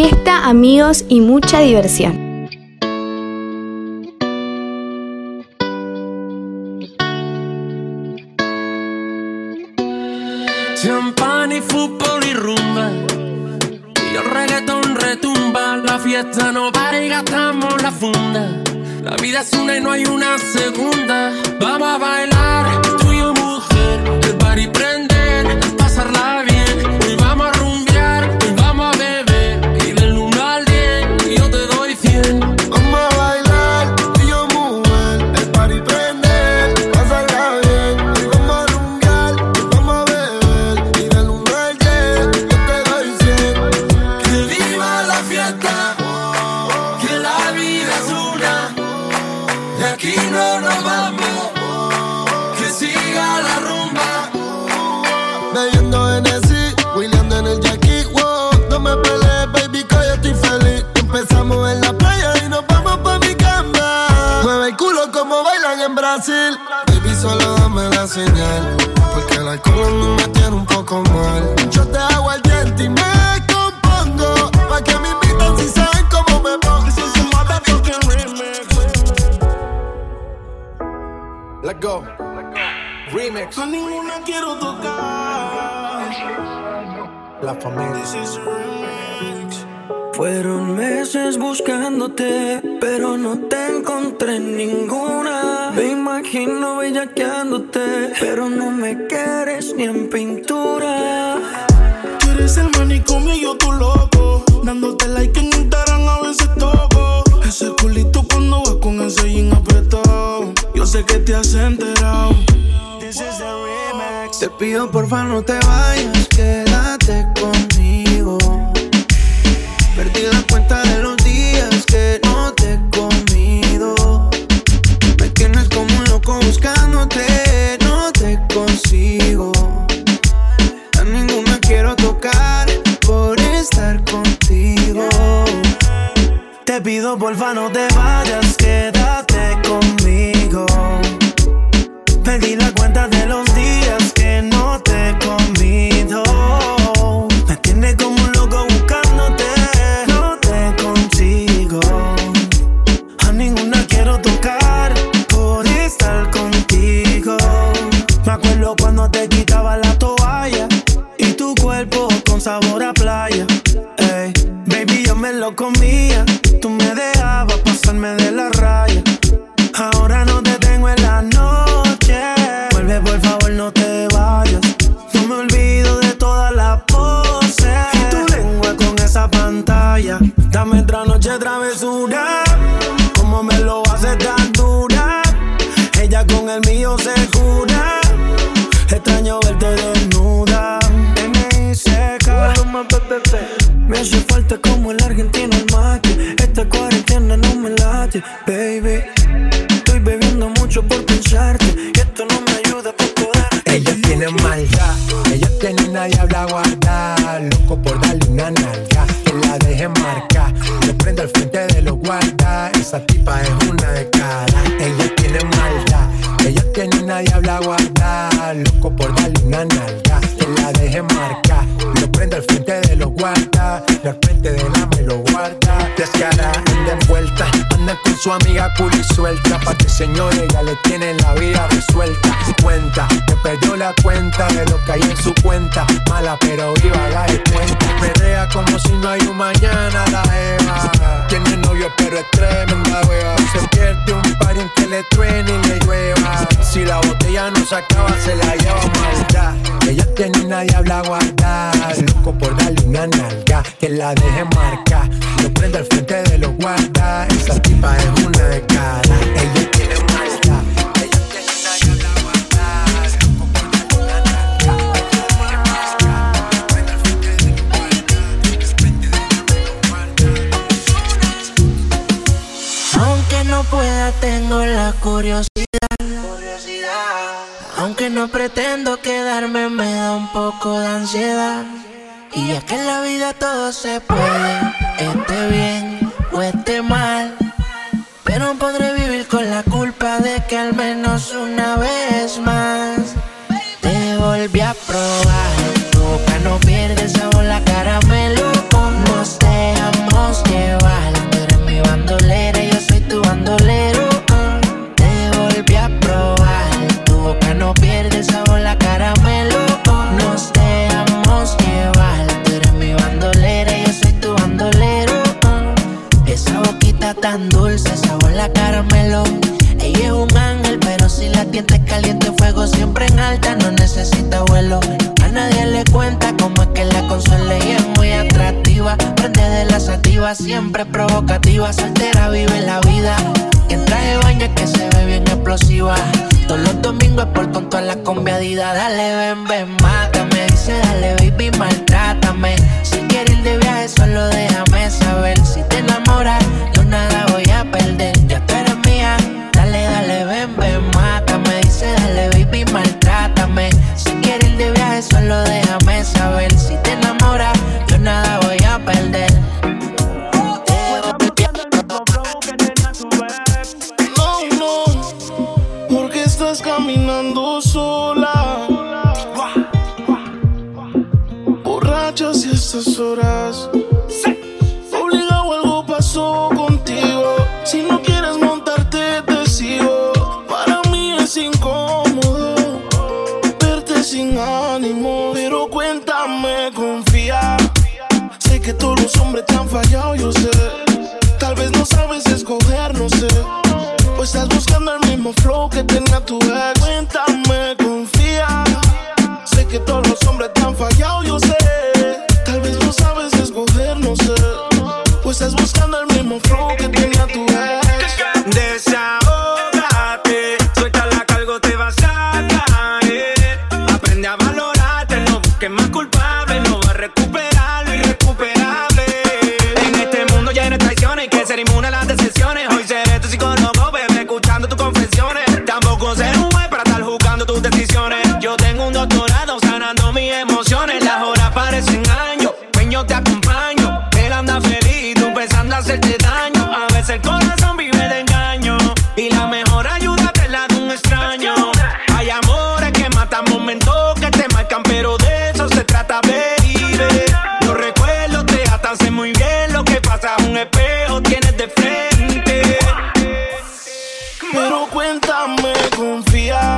fiesta, amigos y mucha diversión. Champán y fútbol y rumba. Y el reggaetón retumba. La fiesta no para y gastamos la funda. La vida es una y no hay una segunda. Vamos a bailar, tú y yo mujer. El party prender, pasarla bien. Hoy Empezamos en la playa y nos vamos pa' mi cama. Mueve el culo como bailan en Brasil. Baby, solo dame la señal. Porque el alcohol a mí me tiene un poco mal. Yo te hago el diente y me compongo. Pa' que me invitan si saben cómo me pongo. This is a motherfucking remix. Let go. Remix. A ninguna quiero tocar. La familia. Fueron meses buscándote, pero no te encontré ninguna. Me imagino bellaqueándote, pero no me quieres ni en pintura. Tú eres el manicomio y yo tu loco. Dándote like en Instagram a veces toco. Ese culito cuando vas con ese jean apretado. Yo sé que te has enterado. This is the remix. Te pido porfa no te vayas, quédate conmigo. Te pido porfa no te travesura. Como me lo hace tan dura. Ella con el mío se cura. Extraño verte desnuda. Me hace falta como el argentino el mate. Esta cuarentena no me late, baby. Estoy bebiendo mucho por pensarte. Que esto no me ayuda por poder. Ella tiene maldad, ella tiene y nadie habla esa tipa es una con su amiga cool suelta. Pa' que señores ya le tienen la vida resuelta. Cuenta, que perdió la cuenta de lo que hay en su cuenta. Mala pero viva, la cuenta. Perrea como si no hay un mañana, la Eva. Tiene novio pero es tremenda wea. Se pierde un par en que le truene y le llueva. Si la botella no se acaba, se la lleva maldad. Ella tiene y nadie habla guardar. Loco por darle una nalga, que la deje marcar. Lo prende al frente de los guardas. Tipa es una de cara. Ella tiene maldad. Ella tiene una que la. Al frente de la guarda. Aunque no pueda, tengo la curiosidad. Aunque no pretendo quedarme, me da un poco de ansiedad. Y es que en la vida todo se puede, esté bien o esté mal. Pero podré vivir con la culpa de que al menos una vez Cuéntame, confía.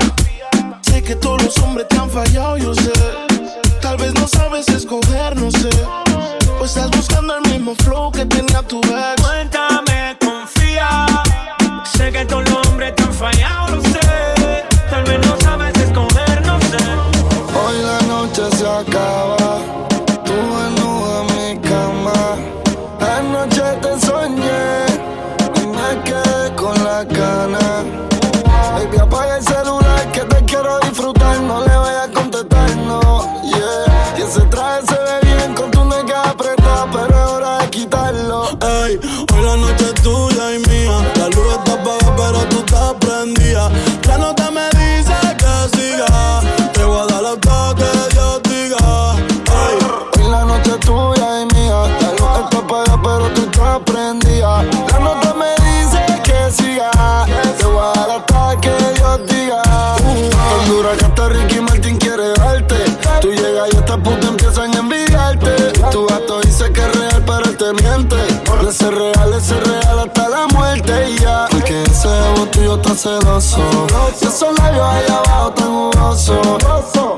Sé que todos los hombres te han fallado, yo sé. Tal vez no sabes escoger, no sé. O estás buscando el mismo flow que tenía tu ex. Cuéntame, confía. Sé que todos los hombres te han fallado, lo sé. Tal vez no sabes escoger, no sé. Hoy la noche se acaba ser real, ser real hasta la muerte y ya. Porque ese jebo tuyo está celoso. Y esos labios ahí abajo tan jugosos.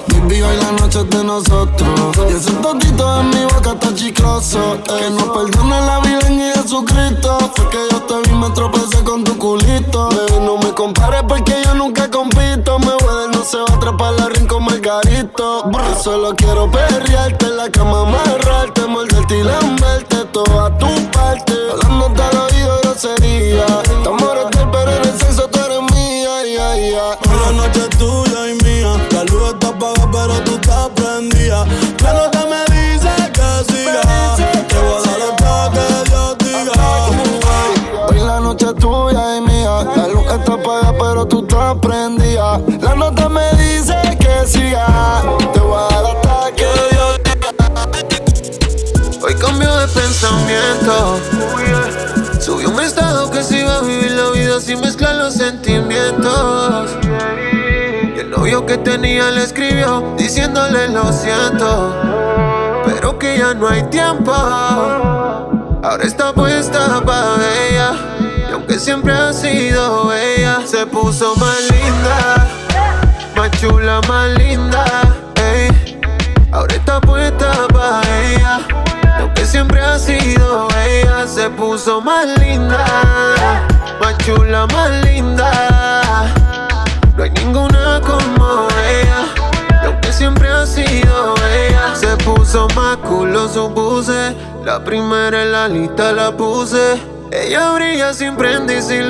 Baby, hoy la noche es de nosotros. Y ese tontito en mi boca está chicloso. Eh, que nos perdone la vida en Jesucristo. Fue que yo te vi, me tropecé con tu culito. Baby, no me compares porque yo nunca compito. Me voy no se va a atrapar la rincón margarito. Yo solo quiero perrearte en la cama, amarrarte, morderte y lamberte tenía le escribió diciéndole lo siento, pero que ya no hay tiempo. Ahora está puesta pa' ella, y aunque siempre ha sido ella, se puso más linda, más chula, más linda. Ahora está puesta pa' ella, y aunque siempre ha sido ella, se puso más linda, más chula, más linda. No hay ninguna como ella. Lo que siempre ha sido ella. Se puso más culoso, puse. La primera en la lista la puse. Ella brilla sin prende y sin.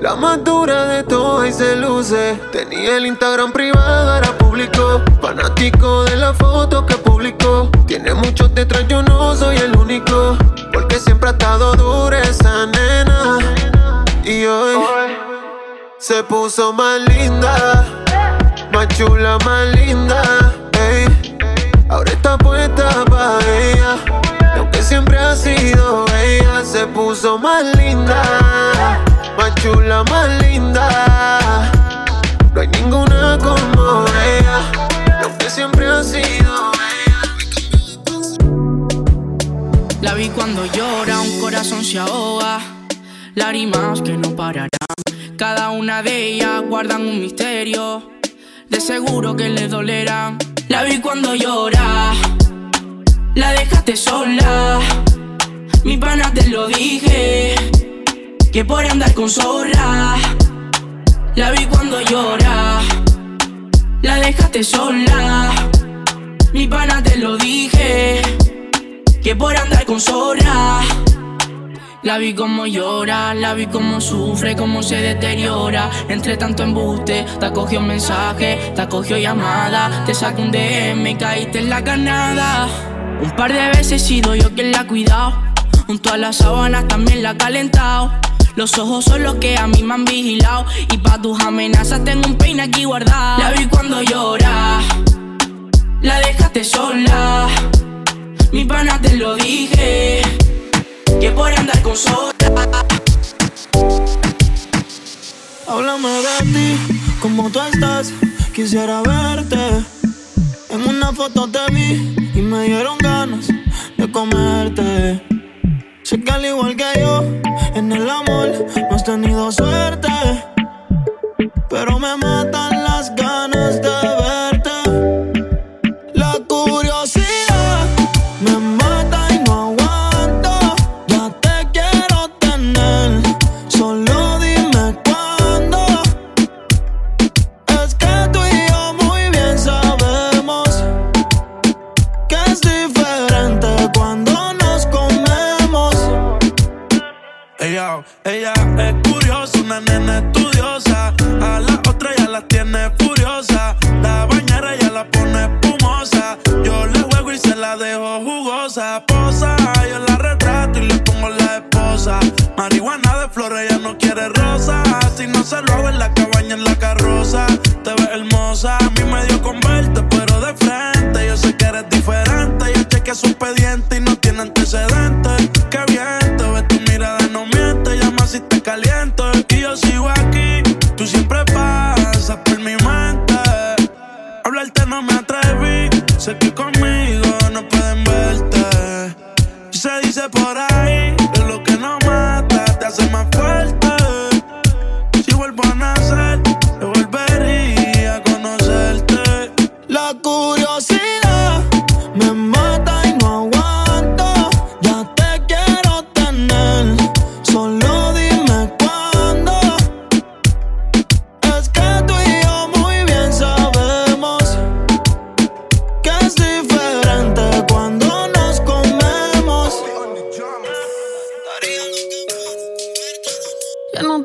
La más dura de todas y se luce. Tenía el Instagram privado, era público. Fanático de la foto que publicó. Tiene muchos detrás, yo no soy el único. Porque siempre ha estado dura esa nena. Y hoy se puso más linda. Más chula, más linda. Ahora está puesta para ella. aunque siempre ha sido ella, se puso más linda más chula, más linda. No hay ninguna como ella, lo que siempre ha sido ella. La vi cuando llora, un corazón se ahoga. Lágrimas que no pararán. Cada una de ellas guardan un misterio. De seguro que le dolerán. La vi cuando llora. La dejaste sola. Mi pana te lo dije que por andar con zorra. La vi cuando llora, la dejaste sola. Mi pana te lo dije, que por andar con zorra. La vi como llora, la vi como sufre, como se deteriora. Entre tanto embuste, te acogió mensaje, te acogió llamada. Te saco un DM caíste en la canada. Un par de veces he sido yo quien la ha cuidado. Junto a las sábanas también la ha calentado. Los ojos son los que a mí me han vigilado. Y pa' tus amenazas tengo un peine aquí guardado. La vi cuando llora, la dejaste sola. Mi pana te lo dije, que por andar con sola. Háblame de ti, como tú estás, quisiera verte. En una foto te vi y me dieron ganas de comerte. Sé que al igual que yo, en el amor no has tenido suerte. Pero me matan flores, no quiere rosas. Si no se lo hago en la cabaña, en la carroza, te ves hermosa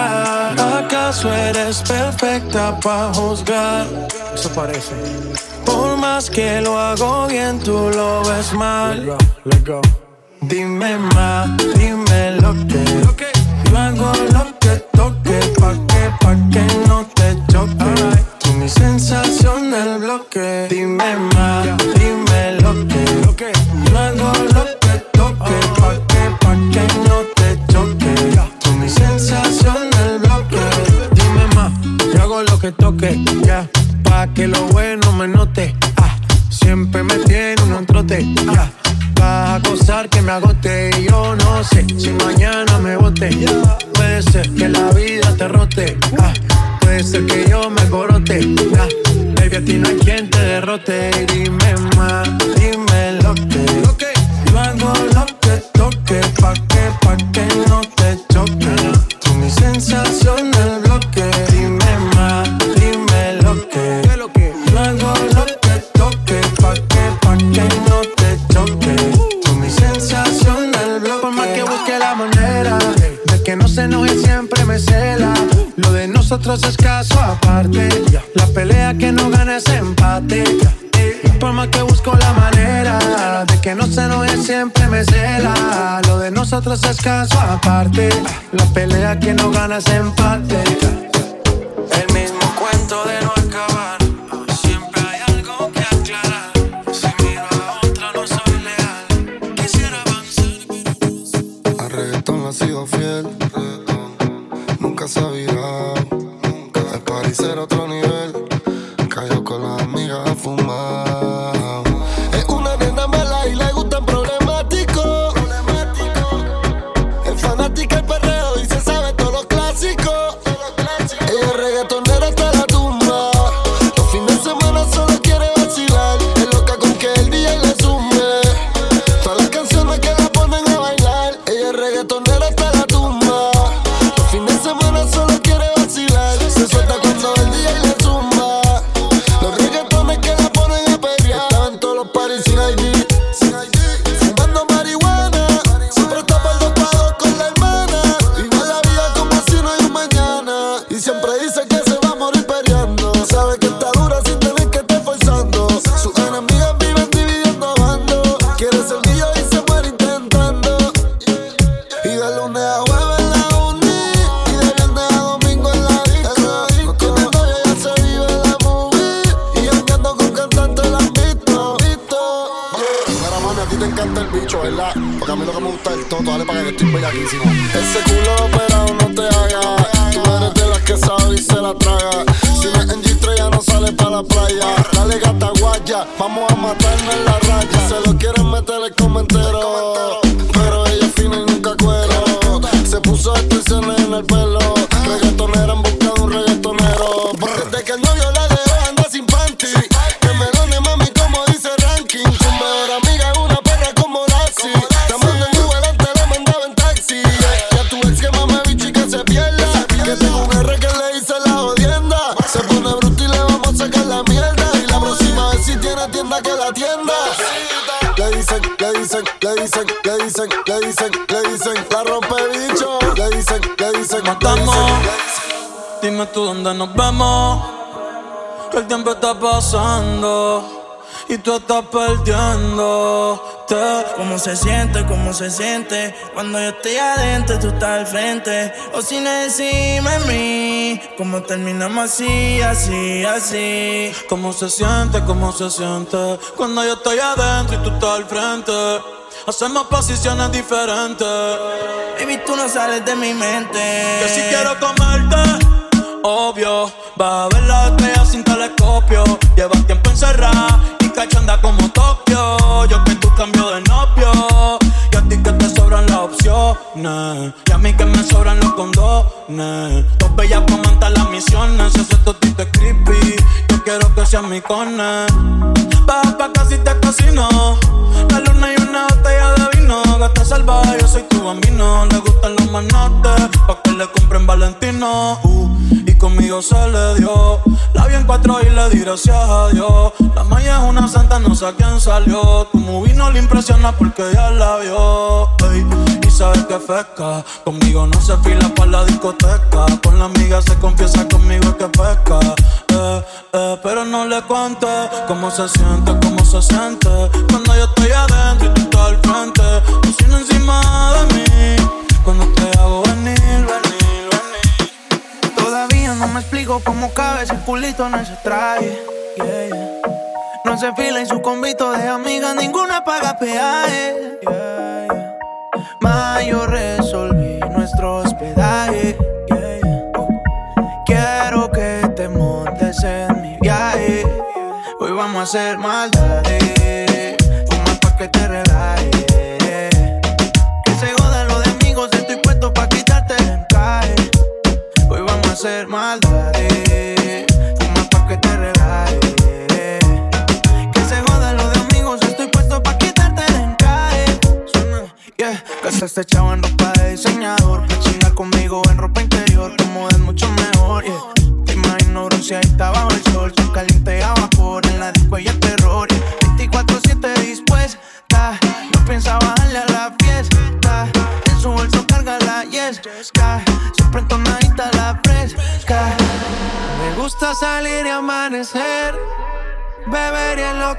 Supera. ¿Acaso eres perfecta para juzgar? Eso parece. Por más que lo hago bien, tú lo ves mal. Let go. Dime más, dime lo que. Yo hago lo que toque, pa' que, pa' que no te choque. Tú mi sensación del bloque. Dime más, dime lo que. Yo hago ya. Pa' que lo bueno me note. Ah, siempre me tiene un trote, ya. Vas a acosar que me agote y yo no sé si mañana me bote. Puede ser que la vida te rote. Ah, puede ser que yo me corote. Ah, baby, a ti no hay quien te derrote. Dime más, dime lo que. Yo hago lo que toque, pa' que, pa' que no te choque. Tú mi sensación nosotros es caso aparte. La pelea que no gana es empate. Por más que busco la manera de que no se enoje, siempre me cela. Lo de nosotros es caso aparte. La pelea que no gana es empate. El mismo bicho, ¿verdad? Porque a mí lo que me gusta es el toto, dale para que estoy bellaquísimo. Ese culo operado no te haga. Tú eres de las que sabe y se la traga. Si no es en G3 ya no sale para la playa. Dale gata guaya, vamos a matarnos en la raya. Se lo quieren meter el comentero Pero ella es fina y nunca cuero. Se puso extensiones en el pelo. Reggaetonera en Dime tú dónde nos vemos. Que el tiempo está pasando y tú estás perdiéndote. ¿Cómo se siente? ¿Cómo se siente? Cuando yo estoy adentro, tú estás al frente. O si no decime a mí, ¿cómo terminamos así, así, así? ¿Cómo se siente? ¿Cómo se siente? Cuando yo estoy adentro y tú estás al frente. Hacemos posiciones diferentes. Baby, tú no sales de mi mente. Que si quiero comerte, obvio. Vas a ver las estrellas sin telescopio. Llevas tiempo encerrada y cachanda como Tokio. Yo que tú cambio de novio. Y a ti que te sobran las opciones. Y a mí que me sobran los condones. Dos bellas montar las misiones. Ese totito es creepy. Yo quiero que seas mi cone. Baja pa' casi te casino. La luna y una botella de vino. Gata salvaje, yo soy tu bambino. Le gustan los manotes. Pa' que le compren Valentino. Uh, conmigo se le dio. La bien cuatro y le di gracias a Dios. La maya es una santa, no sé a quién salió. Tu movie no le impresiona porque ya la vio. y sabes que pesca. Conmigo no se fila para la discoteca. Con la amiga se confiesa conmigo que pesca. Eh, eh, pero no le cuente cómo se siente, cómo se siente. Cuando yo estoy adentro y tú estás al frente. Cocina encima de mí. Cuando te hago venir, venir. No me explico cómo cabe ese culito en ese traje. No se fila en su convito de amiga, ninguna paga peaje. Yeah, yo resolví nuestro hospedaje. Quiero que te montes en mi viaje. Hoy vamos a hacer maldades.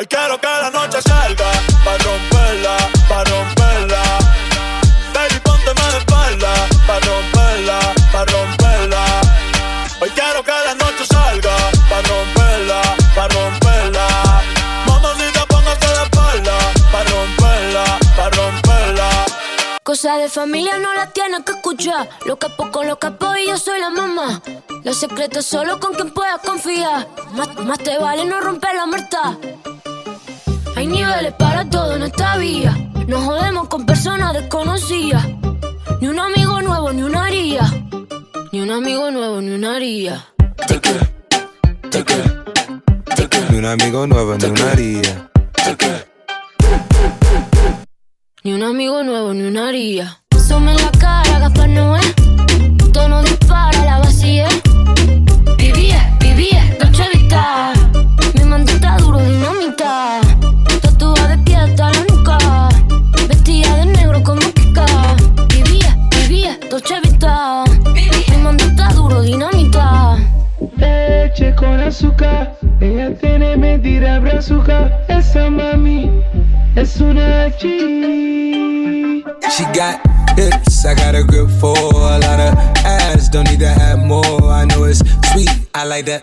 Hoy quiero que la noche salga pa' romperla, pa' romperla. Baby, pónteme de espalda pa' romperla, pa' romperla. Hoy quiero que la noche salga pa' romperla, pa' romperla. Mamacita, póngase de espalda pa' romperla, pa' romperla. Cosa de familia no la tienes que escuchar. Lo capo con lo capo y yo soy la mamá. Los secretos solo con quien puedas confiar. Más, más te vale no romper la muerta. Hay niveles para todo en esta vía. No jodemos con personas desconocidas. Ni un amigo nuevo, ni una haría. Ni un amigo nuevo, ni una haría. Ni un amigo nuevo, ni una haría. Ni un amigo nuevo, ni una haría. Sume en la cara, Gaspar Noé. Tono dispara, la vacía. Vivía, vivía, Dolce Vita. Dolce Vita. Mi mandita duro, dinamita. Leche con azúcar, ella tiene medida brazuca. Esa mami es una G. She got hips, I got a grip for a lot of ass. Don't need to have more. I know it's sweet, I like that.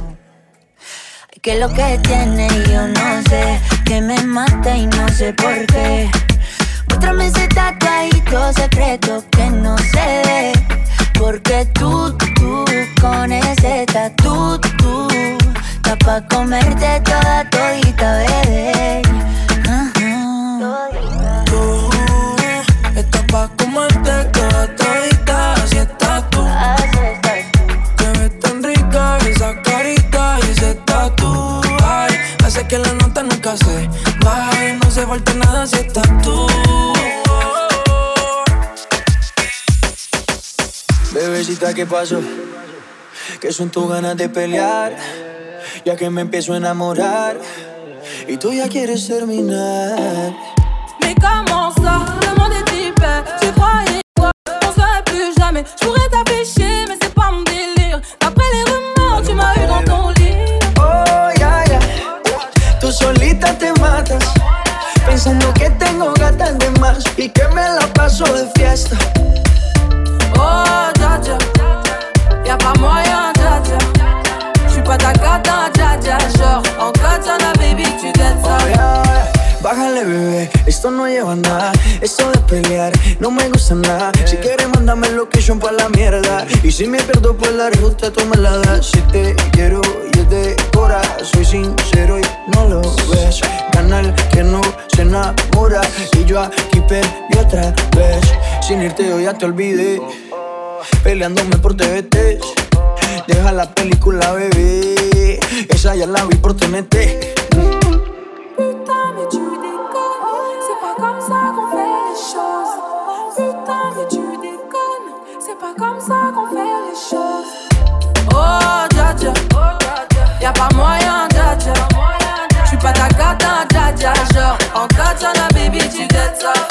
que lo que tiene yo no sé, que me mata y no sé por qué. Muéstrame ese tatuadito secreto que no ve. Porque tú, tú, con ese tatu, tú, está pa' comerte toda todita, bebé. Tú, estás pa' comerte Hace que la nota nunca se baje, no se falta nada si estás tú. Bebecita, ¿qué pasó? Que son tus ganas de pelear, ya que me empiezo a enamorar y tú ya quieres terminar. Mais comment ça Le monde est hyper Tu croyais quoi On serait plus jamais Je pourrais t'afficher pensando que tengo gatas de más y que me la paso de fiesta. Oh dja dja Y'a pas moyen dja dja J'suis pas ta cata dja dja Genre en katana baby tu get ça Bájale, bebé, esto no lleva a nada. Esto de pelear no me gusta nada. Si quieres, mándame location pa' la mierda. Y si me pierdo por la ruta, tú me la das. Si te quiero y es de cora, soy sincero Sin irte, yo ya te olvidé. Peleándome por TVT. Deja la película, bebé. Esa ya la vi por TNT. Putain mais tu déconnes C'est pas comme ça qu'on fait les choses Putain mais tu déconnes C'est pas comme ça qu'on fait les choses Oh dja dja Y'a pas moyen dja dja J'suis pas ta gata dja dja Genre en katana baby tu get ça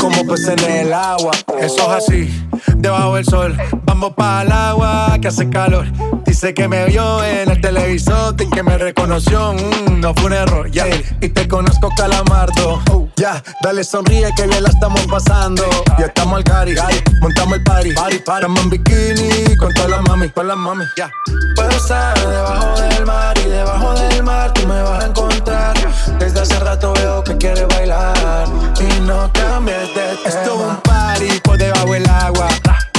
Como peces en el agua. Eso es así, debajo del sol. Vamos para el agua que hace calor. Dice que me vio en el televisor y que me reconoció. Mm, no fue un error, ya. Y te conozco, calamardo. Oh, ya, dale sonríe que bien la estamos pasando. Ya estamos al cari, montamos el party. party, party. Estamos en bikini con todas las mami, con las mami, ya. Puedo estar debajo del mar y debajo del mar tú me vas a encontrar. Desde hace rato veo que quieres bailar y no cambies de tema. Esto es un party por debajo del agua.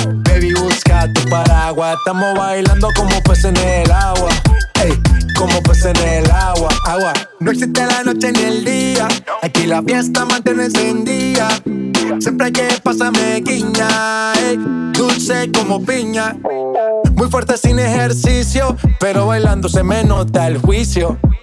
Baby, busca tu paraguas. Estamos bailando como peces en el agua. Ey, como peces en el agua. Agua. No existe la noche ni el día. Aquí la fiesta mantiene encendida. Siempre hay que pasarme guiña. ey, dulce como piña. Muy fuerte sin ejercicio, pero bailando se me nota el juicio.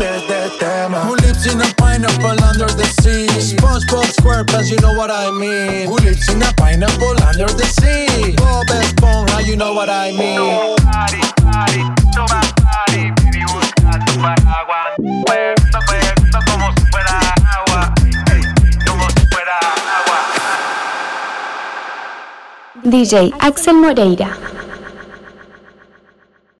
cambies de tema. Who lives in a pineapple under the sea? SpongeBob SquarePants, you know what I mean. Who lives in a pineapple under the sea? Bob Esponja, you know what I mean. DJ Axel Moreira.